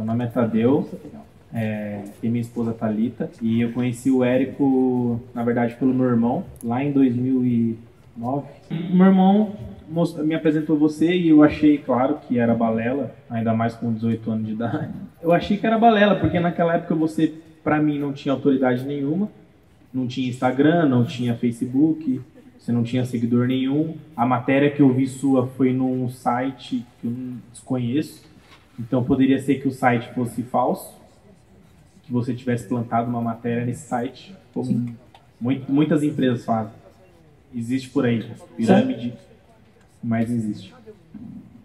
Meu nome é Tadeu, é, tem minha esposa Talita e eu conheci o Érico, na verdade, pelo meu irmão, lá em 2009. O meu irmão me apresentou você e eu achei, claro, que era balela, ainda mais com 18 anos de idade. Eu achei que era balela, porque naquela época você, pra mim, não tinha autoridade nenhuma, não tinha Instagram, não tinha Facebook, você não tinha seguidor nenhum. A matéria que eu vi sua foi num site que eu desconheço, então poderia ser que o site fosse falso, que você tivesse plantado uma matéria nesse site, como muito, muitas empresas fazem. Existe por aí, pirâmide mas existe.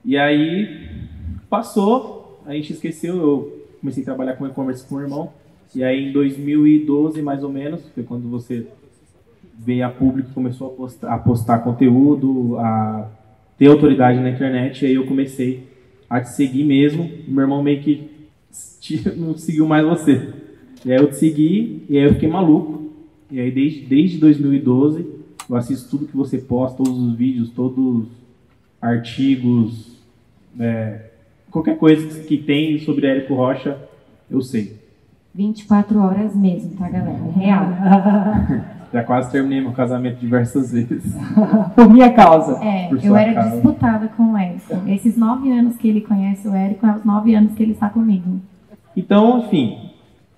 E aí passou, a gente esqueceu, eu comecei a trabalhar com e-commerce com o irmão. E aí em 2012, mais ou menos, foi quando você veio a público, começou a postar, a postar conteúdo, a ter autoridade na internet, e aí eu comecei a te seguir mesmo. Meu irmão meio que não seguiu mais você. E aí eu te segui, e aí eu fiquei maluco. E aí desde, desde 2012 eu assisto tudo que você posta, todos os vídeos, todos artigos, é, qualquer coisa que tem sobre Érico Rocha, eu sei. 24 horas mesmo, tá, galera? Real. Já quase terminei meu casamento diversas vezes. Por minha causa. É, Por eu era causa. disputada com o Érico. Esses nove anos que ele conhece o Érico, é os nove anos que ele está comigo. Então, enfim,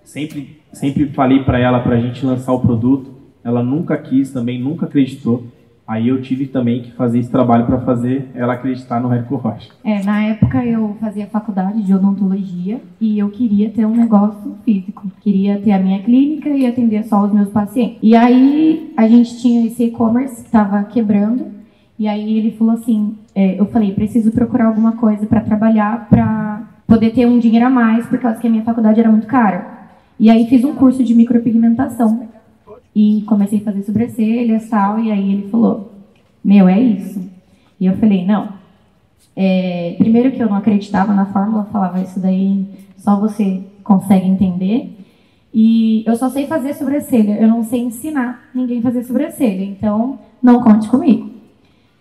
sempre, sempre falei para ela para a gente lançar o produto. Ela nunca quis também, nunca acreditou. Aí eu tive também que fazer esse trabalho para fazer ela acreditar no Érico Rocha. É, na época eu fazia faculdade de odontologia e eu queria ter um negócio físico. Queria ter a minha clínica e atender só os meus pacientes. E aí a gente tinha esse e-commerce que estava quebrando. E aí ele falou assim, é, eu falei, preciso procurar alguma coisa para trabalhar para poder ter um dinheiro a mais, por causa que a minha faculdade era muito cara. E aí fiz um curso de micropigmentação e comecei a fazer sobrancelhas tal. E aí ele falou: Meu, é isso. E eu falei: Não. É, primeiro que eu não acreditava na fórmula, falava isso daí só você consegue entender. E eu só sei fazer sobrancelha, eu não sei ensinar ninguém a fazer sobrancelha, então não conte comigo.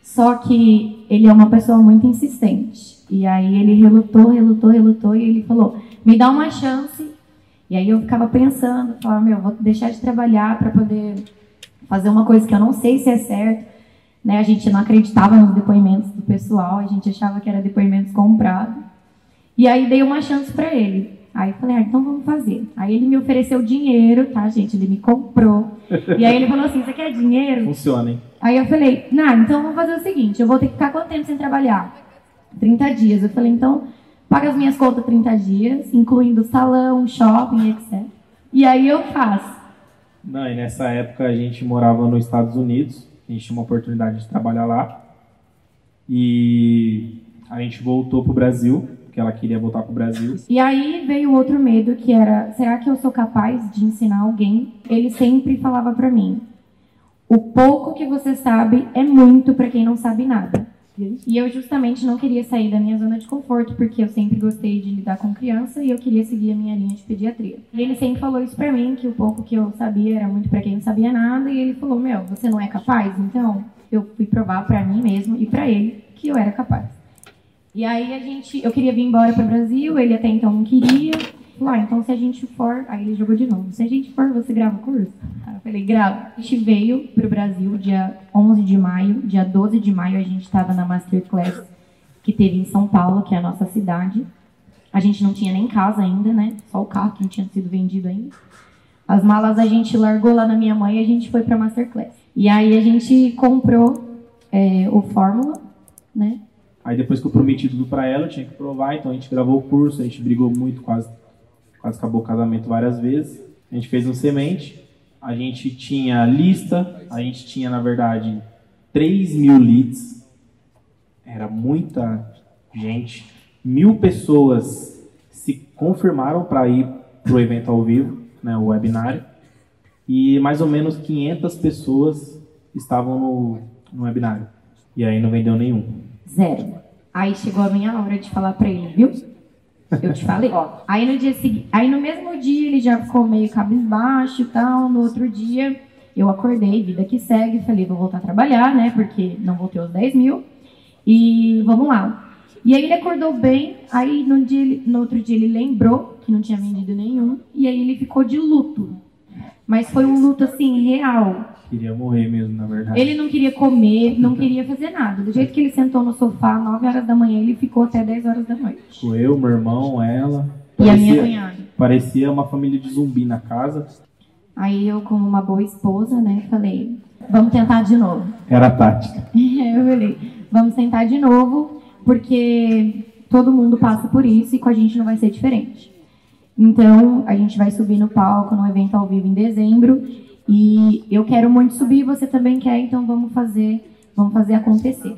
Só que ele é uma pessoa muito insistente. E aí ele relutou, relutou, relutou e ele falou: me dá uma chance e aí eu ficava pensando, falava, meu, vou deixar de trabalhar para poder fazer uma coisa que eu não sei se é certo. Né? A gente não acreditava nos depoimentos do pessoal, a gente achava que era depoimentos comprados. E aí dei uma chance para ele. Aí eu falei, ah, então vamos fazer. Aí ele me ofereceu dinheiro, tá, gente? Ele me comprou. E aí ele falou assim, você quer dinheiro? Funciona, hein? Aí eu falei, não, então vamos fazer o seguinte, eu vou ter que ficar quanto tempo sem trabalhar? 30 dias. Eu falei, então pago as minhas contas 30 dias, incluindo salão, shopping, etc. E aí eu faço. Não, e nessa época a gente morava nos Estados Unidos, a gente tinha uma oportunidade de trabalhar lá. E a gente voltou pro Brasil, porque ela queria voltar pro Brasil. E aí veio outro medo que era, será que eu sou capaz de ensinar alguém? Ele sempre falava para mim: "O pouco que você sabe é muito para quem não sabe nada". E eu justamente não queria sair da minha zona de conforto, porque eu sempre gostei de lidar com criança e eu queria seguir a minha linha de pediatria. E ele sempre falou isso pra mim, que o pouco que eu sabia era muito para quem não sabia nada, e ele falou: Meu, você não é capaz? Então eu fui provar para mim mesmo e para ele que eu era capaz. E aí a gente, eu queria vir embora para o Brasil, ele até então não queria. Falou, ah, então se a gente for. Aí ele jogou de novo. Se a gente for, você grava o curso? Aí eu falei, grava. A gente veio pro Brasil dia 11 de maio. Dia 12 de maio a gente estava na Masterclass que teve em São Paulo, que é a nossa cidade. A gente não tinha nem casa ainda, né? Só o carro que não tinha sido vendido ainda. As malas a gente largou lá na minha mãe e a gente foi pra Masterclass. E aí a gente comprou é, o Fórmula, né? Aí depois que eu prometi tudo pra ela, eu tinha que provar, então a gente gravou o curso, a gente brigou muito, quase acabou o casamento várias vezes. A gente fez um semente, a gente tinha lista, a gente tinha, na verdade, 3 mil leads, era muita gente, mil pessoas se confirmaram para ir para o evento ao vivo, né, o webinário, e mais ou menos 500 pessoas estavam no, no webinário. E aí não vendeu nenhum. Zero. Aí chegou a minha hora de falar para ele, viu? Eu te falei. aí no dia seguinte, aí no mesmo dia ele já ficou meio cabisbaixo e tal. No outro dia eu acordei, vida que segue, falei, vou voltar a trabalhar, né? Porque não vou ter os 10 mil. E vamos lá. E aí ele acordou bem, aí no, dia, no outro dia ele lembrou que não tinha vendido nenhum, e aí ele ficou de luto. Mas foi um luto assim, real. Queria morrer mesmo, na verdade. Ele não queria comer, não queria fazer nada. Do jeito que ele sentou no sofá, 9 horas da manhã, ele ficou até 10 horas da noite. Ficou eu, meu irmão, ela. E a minha Parecia, cunhada. parecia uma família de zumbi na casa. Aí eu, como uma boa esposa, né, falei, vamos tentar de novo. Era a tática. eu falei, vamos tentar de novo, porque todo mundo passa por isso e com a gente não vai ser diferente. Então, a gente vai subir no palco no evento ao vivo em dezembro e eu quero muito subir, você também quer, então vamos fazer, vamos fazer acontecer.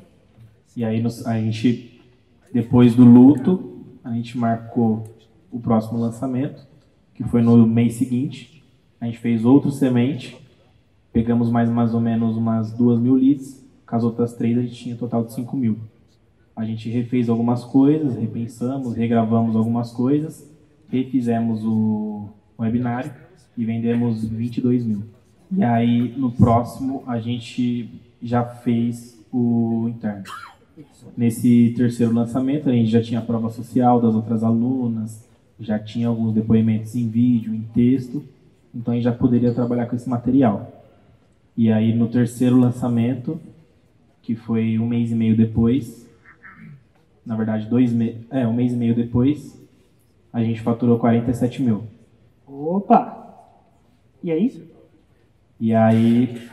E aí a gente, depois do luto, a gente marcou o próximo lançamento, que foi no mês seguinte. A gente fez outro semente, pegamos mais, mais ou menos umas duas mil leads, com as outras três a gente tinha um total de 5 mil. A gente refez algumas coisas, repensamos, regravamos algumas coisas, refizemos o webinário e vendemos 22 mil. E aí no próximo a gente já fez o interno. Nesse terceiro lançamento, a gente já tinha a prova social das outras alunas, já tinha alguns depoimentos em vídeo, em texto, então a gente já poderia trabalhar com esse material. E aí no terceiro lançamento, que foi um mês e meio depois, na verdade dois meses, é, um mês e meio depois, a gente faturou 47 mil. Opa! E aí? E aí,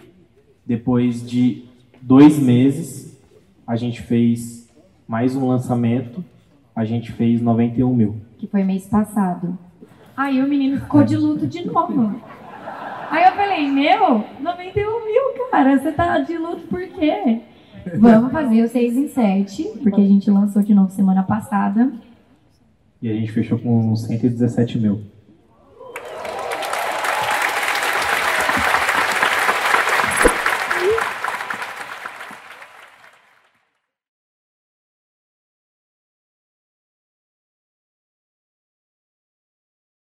depois de dois meses, a gente fez mais um lançamento, a gente fez 91 mil. que foi mês passado. Aí o menino ficou de luto de novo. Aí eu falei, meu, 91 mil, cara, você tá de luto por quê? Vamos fazer o 6 em 7, porque a gente lançou de novo semana passada. E a gente fechou com 117 mil.